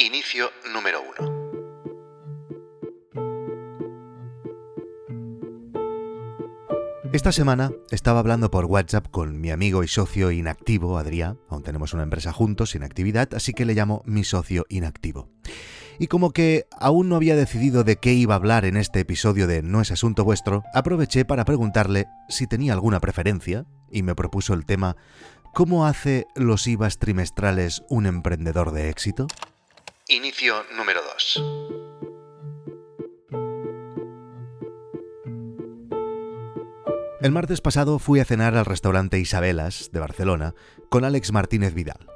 Inicio número 1. Esta semana estaba hablando por WhatsApp con mi amigo y socio inactivo, Adrián. Aún tenemos una empresa juntos, sin actividad, así que le llamo mi socio inactivo. Y como que aún no había decidido de qué iba a hablar en este episodio de No es asunto vuestro, aproveché para preguntarle si tenía alguna preferencia y me propuso el tema ¿Cómo hace los IVAs trimestrales un emprendedor de éxito? Inicio número 2. El martes pasado fui a cenar al restaurante Isabelas de Barcelona con Alex Martínez Vidal.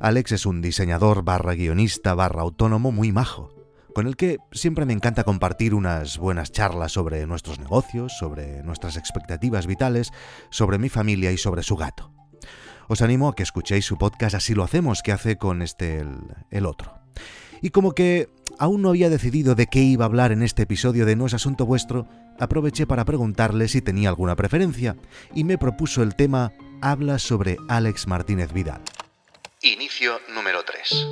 Alex es un diseñador barra guionista barra autónomo muy majo, con el que siempre me encanta compartir unas buenas charlas sobre nuestros negocios, sobre nuestras expectativas vitales, sobre mi familia y sobre su gato. Os animo a que escuchéis su podcast Así lo hacemos, que hace con este el, el otro. Y como que aún no había decidido de qué iba a hablar en este episodio de No es Asunto Vuestro, aproveché para preguntarle si tenía alguna preferencia y me propuso el tema Habla sobre Alex Martínez Vidal. Inicio número 3.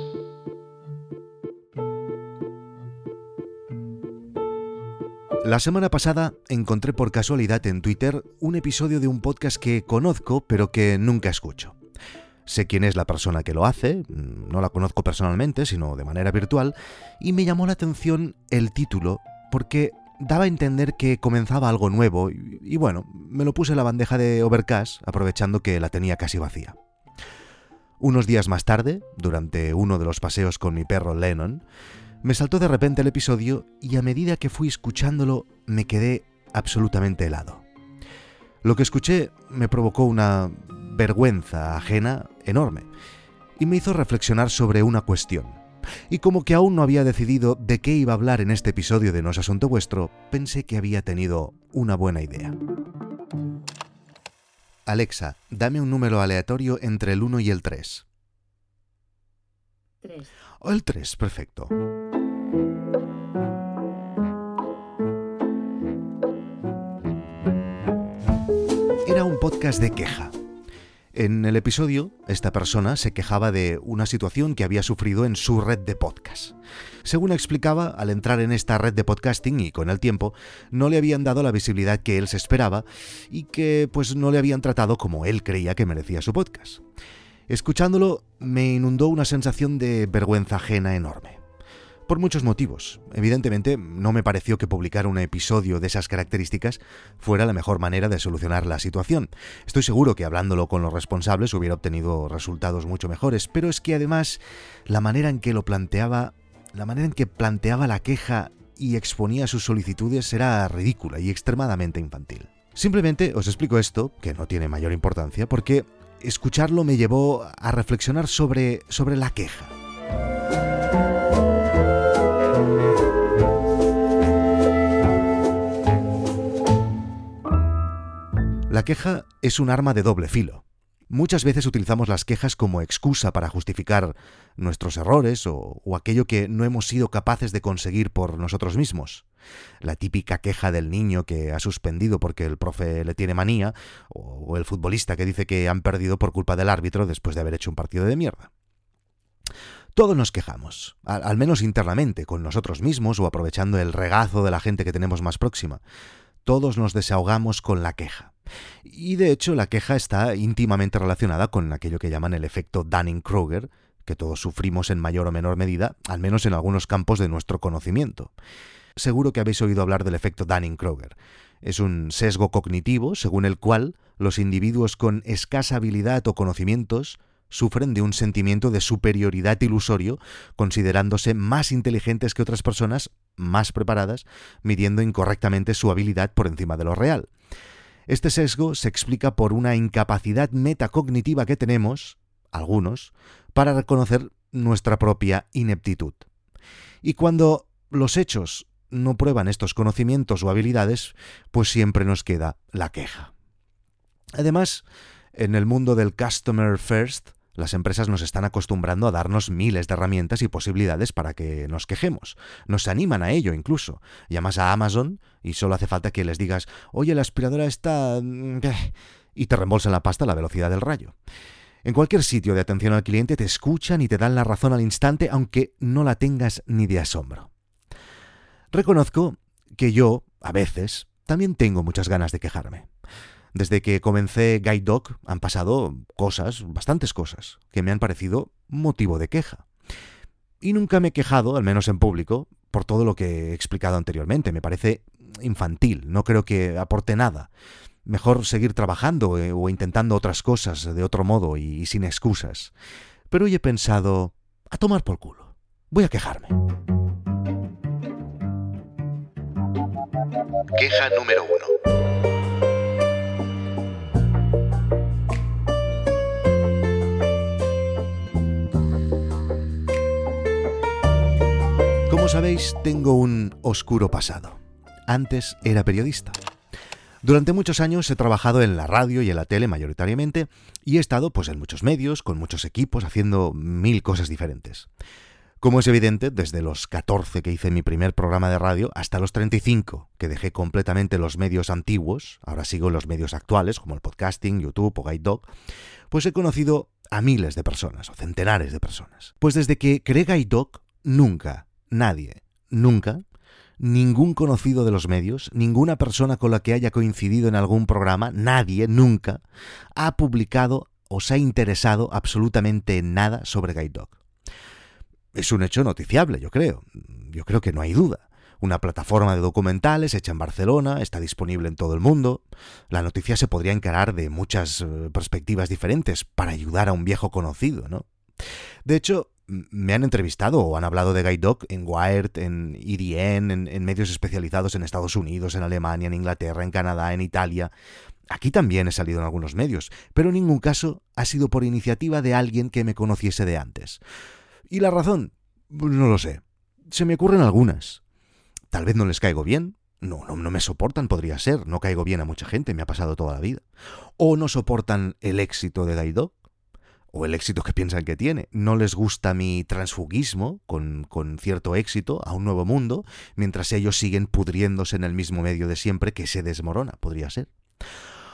La semana pasada encontré por casualidad en Twitter un episodio de un podcast que conozco pero que nunca escucho. Sé quién es la persona que lo hace, no la conozco personalmente, sino de manera virtual, y me llamó la atención el título porque daba a entender que comenzaba algo nuevo y, bueno, me lo puse en la bandeja de Overcast aprovechando que la tenía casi vacía. Unos días más tarde, durante uno de los paseos con mi perro Lennon, me saltó de repente el episodio y a medida que fui escuchándolo me quedé absolutamente helado. Lo que escuché me provocó una vergüenza ajena enorme y me hizo reflexionar sobre una cuestión. Y como que aún no había decidido de qué iba a hablar en este episodio de No es Asunto Vuestro, pensé que había tenido una buena idea. Alexa, dame un número aleatorio entre el 1 y el 3. 3. Oh, el 3, perfecto. Era un podcast de queja en el episodio, esta persona se quejaba de una situación que había sufrido en su red de podcast. Según explicaba, al entrar en esta red de podcasting y con el tiempo, no le habían dado la visibilidad que él se esperaba y que pues no le habían tratado como él creía que merecía su podcast. Escuchándolo, me inundó una sensación de vergüenza ajena enorme por muchos motivos. Evidentemente, no me pareció que publicar un episodio de esas características fuera la mejor manera de solucionar la situación. Estoy seguro que hablándolo con los responsables hubiera obtenido resultados mucho mejores, pero es que además la manera en que lo planteaba, la manera en que planteaba la queja y exponía sus solicitudes era ridícula y extremadamente infantil. Simplemente os explico esto, que no tiene mayor importancia, porque escucharlo me llevó a reflexionar sobre, sobre la queja. La queja es un arma de doble filo. Muchas veces utilizamos las quejas como excusa para justificar nuestros errores o, aquello que no hemos sido capaces de conseguir por nosotros mismos. La típica queja del niño que ha suspendido porque el profe le tiene manía, o, el futbolista que dice que han perdido por culpa del árbitro después de haber hecho un partido de mierda. Todos nos quejamos, al menos internamente, con nosotros mismos o aprovechando el regazo de la gente que tenemos más próxima. Todos nos desahogamos con la queja. Y de hecho la queja está íntimamente relacionada con aquello que llaman el efecto Dunning-Kruger, que todos sufrimos en mayor o menor medida, al menos en algunos campos de nuestro conocimiento. Seguro que habéis oído hablar del efecto Dunning-Kruger. Es un sesgo cognitivo según el cual los individuos con escasa habilidad o conocimientos sufren de un sentimiento de superioridad ilusorio, considerándose más inteligentes que otras personas, más preparadas, midiendo incorrectamente su habilidad por encima de lo real. Este sesgo se explica por una incapacidad metacognitiva que tenemos, algunos, para reconocer nuestra propia ineptitud. Y cuando los hechos no prueban estos conocimientos o habilidades, pues siempre nos queda la queja. Además, en el mundo del customer first, las empresas nos están acostumbrando a darnos miles de herramientas y posibilidades para que nos quejemos. Nos animan a ello incluso. Llamas a Amazon y solo hace falta que les digas, oye, la aspiradora está... Mm, y te reembolsan la pasta a la velocidad del rayo. En cualquier sitio de atención al cliente te escuchan y te dan la razón al instante, aunque no la tengas ni de asombro. Reconozco que yo, a veces, también tengo muchas ganas de quejarme. Desde que comencé Guide Dog han pasado cosas, bastantes cosas, que me han parecido motivo de queja. Y nunca me he quejado, al menos en público, por todo lo que he explicado anteriormente. Me parece infantil, no creo que aporte nada. Mejor seguir trabajando eh, o intentando otras cosas de otro modo y, y sin excusas. Pero hoy he pensado, a tomar por culo. Voy a quejarme. Queja número uno. Como sabéis, tengo un oscuro pasado. Antes era periodista. Durante muchos años he trabajado en la radio y en la tele mayoritariamente y he estado pues en muchos medios, con muchos equipos, haciendo mil cosas diferentes. Como es evidente, desde los 14 que hice mi primer programa de radio hasta los 35 que dejé completamente los medios antiguos, ahora sigo los medios actuales como el podcasting, YouTube o Guide Dog, pues he conocido a miles de personas o centenares de personas. Pues desde que creé Guide Dog, nunca, nadie, nunca, ningún conocido de los medios, ninguna persona con la que haya coincidido en algún programa, nadie, nunca, ha publicado o se ha interesado absolutamente en nada sobre Guide Dog es un hecho noticiable, yo creo. Yo creo que no hay duda. Una plataforma de documentales hecha en Barcelona, está disponible en todo el mundo. La noticia se podría encarar de muchas eh, perspectivas diferentes para ayudar a un viejo conocido, ¿no? De hecho, me han entrevistado o han hablado de Guide Dog en Wired, en EDN, en, en, medios especializados en Estados Unidos, en Alemania, en Inglaterra, en Canadá, en Italia. Aquí también he salido en algunos medios, pero en ningún caso ha sido por iniciativa de alguien que me conociese de antes. ¿Y la razón? Pues no lo sé. Se me ocurren algunas. Tal vez no les caigo bien. No, no, no me soportan, podría ser. No caigo bien a mucha gente, me ha pasado toda la vida. O no soportan el éxito de Daido. O el éxito que piensan que tiene. No les gusta mi transfugismo con, cierto éxito a un nuevo mundo, mientras ellos siguen pudriéndose en el mismo medio de siempre que se desmorona, podría ser.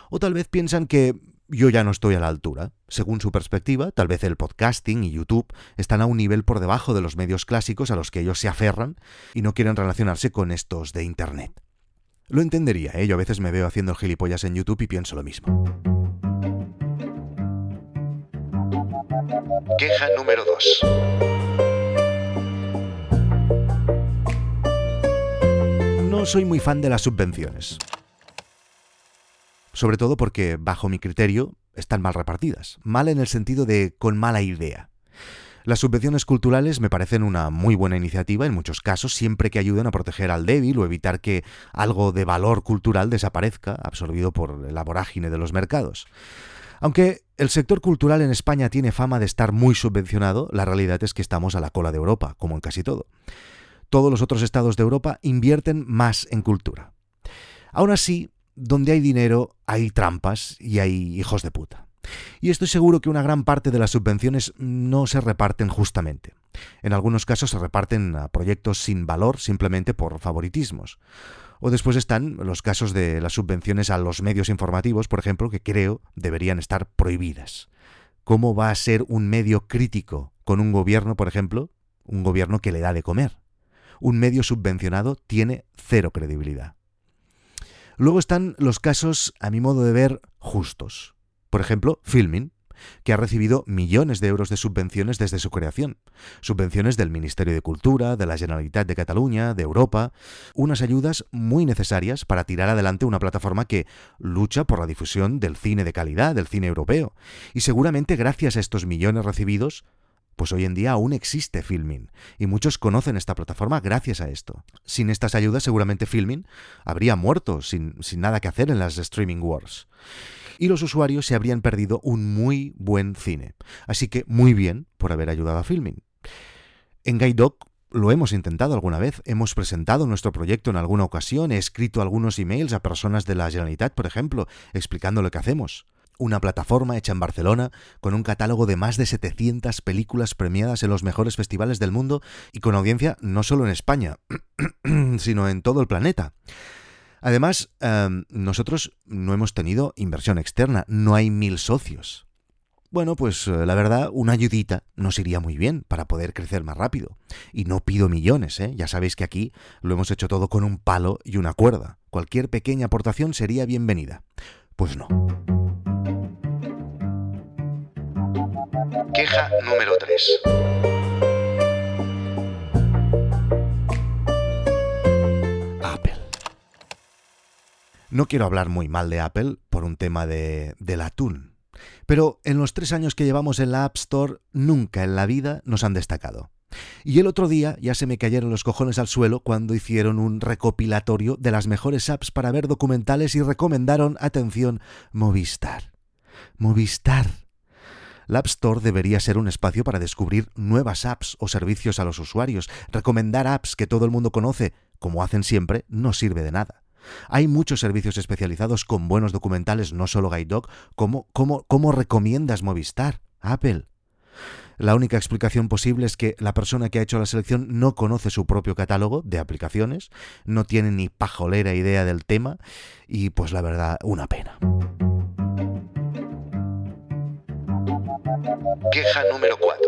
O tal vez piensan que yo ya no estoy a la altura. Según su perspectiva, tal vez el podcasting y YouTube están a un nivel por debajo de los medios clásicos a los que ellos se aferran y no quieren relacionarse con estos de Internet. Lo entendería, ¿eh? yo a veces me veo haciendo gilipollas en YouTube y pienso lo mismo. Queja número 2. No soy muy fan de las subvenciones sobre todo porque, bajo mi criterio, están mal repartidas. Mal en el sentido de con mala idea. Las subvenciones culturales me parecen una muy buena iniciativa en muchos casos, siempre que ayuden a proteger al débil o evitar que algo de valor cultural desaparezca, absorbido por la vorágine de los mercados. Aunque el sector cultural en España tiene fama de estar muy subvencionado, la realidad es que estamos a la cola de Europa, como en casi todo. Todos los otros estados de Europa invierten más en cultura. Aún así, donde hay dinero hay trampas y hay hijos de puta. Y estoy seguro que una gran parte de las subvenciones no se reparten justamente. En algunos casos se reparten a proyectos sin valor simplemente por favoritismos. O después están los casos de las subvenciones a los medios informativos, por ejemplo, que creo deberían estar prohibidas. ¿Cómo va a ser un medio crítico con un gobierno, por ejemplo, un gobierno que le da de comer? Un medio subvencionado tiene cero credibilidad. Luego están los casos, a mi modo de ver, justos. Por ejemplo, Filmin, que ha recibido millones de euros de subvenciones desde su creación. Subvenciones del Ministerio de Cultura, de la Generalitat de Cataluña, de Europa. Unas ayudas muy necesarias para tirar adelante una plataforma que lucha por la difusión del cine de calidad, del cine europeo. Y seguramente gracias a estos millones recibidos, pues hoy en día aún existe Filmin, y muchos conocen esta plataforma gracias a esto. Sin estas ayudas seguramente Filmin habría muerto sin, sin nada que hacer en las streaming wars. Y los usuarios se habrían perdido un muy buen cine. Así que muy bien por haber ayudado a Filmin. En Guide lo hemos intentado alguna vez, hemos presentado nuestro proyecto en alguna ocasión, he escrito algunos emails a personas de la Generalitat, por ejemplo, explicando lo que hacemos una plataforma hecha en Barcelona con un catálogo de más de 700 películas premiadas en los mejores festivales del mundo y con audiencia no solo en España, sino en todo el planeta. Además, em, nosotros no hemos tenido inversión externa, no hay mil socios. Bueno, pues eh, la verdad, una ayudita nos iría muy bien para poder crecer más rápido. Y no pido millones, ¿eh? Ya sabéis que aquí lo hemos hecho todo con un palo y una cuerda. Cualquier pequeña aportación sería bienvenida. Pues no. Queja número 3. No quiero hablar muy mal de Apple por un tema de, del atún, pero en los tres años que llevamos en la App Store nunca en la vida nos han destacado. Y el otro día ya se me cayeron los cojones al suelo cuando hicieron un recopilatorio de las mejores apps para ver documentales y recomendaron, atención, Movistar. Movistar. La App Store debería ser un espacio para descubrir nuevas apps o servicios a los usuarios. Recomendar apps que todo el mundo conoce, como hacen siempre, no sirve de nada. Hay muchos servicios especializados con buenos documentales, no solo Guide Dog. ¿Cómo, cómo, recomiendas Movistar? Apple. La única explicación posible es que la persona que ha hecho la selección no conoce su propio catálogo de aplicaciones, no tiene ni pajolera idea del tema y pues la verdad, una pena. Queja número 4.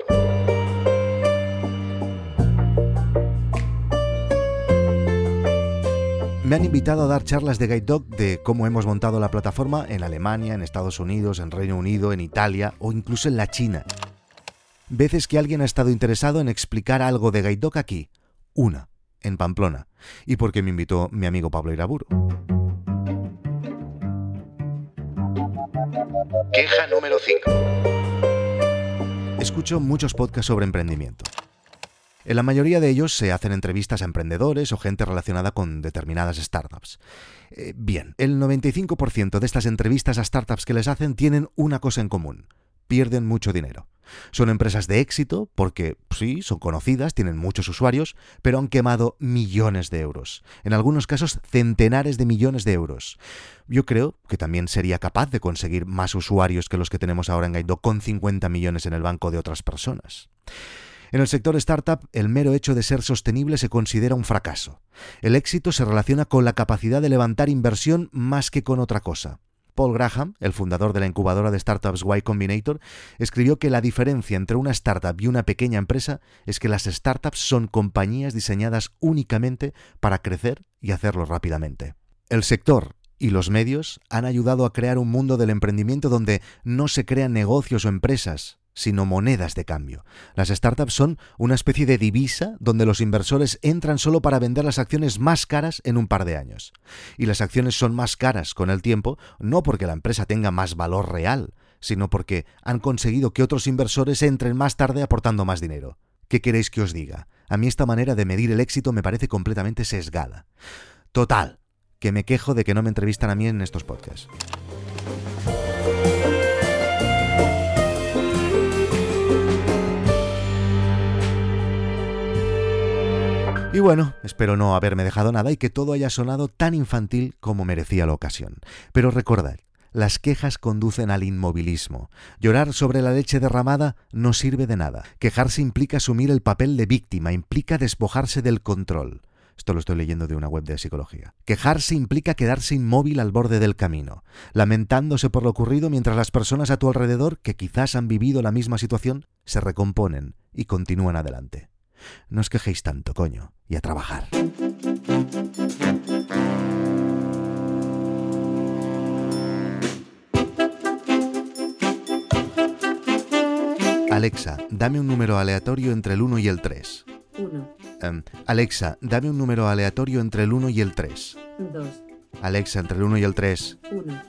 Me han invitado a dar charlas de Guide Dog de cómo hemos montado la plataforma en Alemania, en Estados Unidos, en Reino Unido, en Italia o incluso en la China. Veces que alguien ha estado interesado en explicar algo de Guide Dog aquí. Una, en Pamplona. Y porque me invitó mi amigo Pablo Iraburu. Queja número 5. Escucho muchos podcasts sobre emprendimiento. En la mayoría de ellos se hacen entrevistas a emprendedores o gente relacionada con determinadas startups. Eh, bien, el 95% de estas entrevistas a startups que les hacen tienen una cosa en común. Pierden mucho dinero. Son empresas de éxito porque, sí, son conocidas, tienen muchos usuarios, pero han quemado millones de euros. En algunos casos, centenares de millones de euros. Yo creo que también sería capaz de conseguir más usuarios que los que tenemos ahora en Guido con 50 millones en el banco de otras personas. En el sector startup, el mero hecho de ser sostenible se considera un fracaso. El éxito se relaciona con la capacidad de levantar inversión más que con otra cosa. Paul Graham, el fundador de la incubadora de startups Y Combinator, escribió que la diferencia entre una startup y una pequeña empresa es que las startups son compañías diseñadas únicamente para crecer y hacerlo rápidamente. El sector y los medios han ayudado a crear un mundo del emprendimiento donde no se crean negocios o empresas, sino monedas de cambio. Las startups son una especie de divisa donde los inversores entran solo para vender las acciones más caras en un par de años. Y las acciones son más caras con el tiempo no porque la empresa tenga más valor real, sino porque han conseguido que otros inversores entren más tarde aportando más dinero. ¿Qué queréis que os diga? A mí esta manera de medir el éxito me parece completamente sesgada. Total, que me quejo de que no me entrevistan a mí en estos podcasts. Y bueno, espero no haberme dejado nada y que todo haya sonado tan infantil como merecía la ocasión. Pero recordad, las quejas conducen al inmovilismo. Llorar sobre la leche derramada no sirve de nada. Quejarse implica asumir el papel de víctima, implica despojarse del control. Esto lo estoy leyendo de una web de psicología. Quejarse implica quedarse inmóvil al borde del camino, lamentándose por lo ocurrido mientras las personas a tu alrededor, que quizás han vivido la misma situación, se recomponen y continúan adelante. No os quejéis tanto, coño, y a trabajar. Alexa, dame un número aleatorio entre el 1 y el 3. 1, Em, Alexa, dame un número aleatorio entre el 1 y el 3. 2, Alexa, entre el 1 y el 3. 1.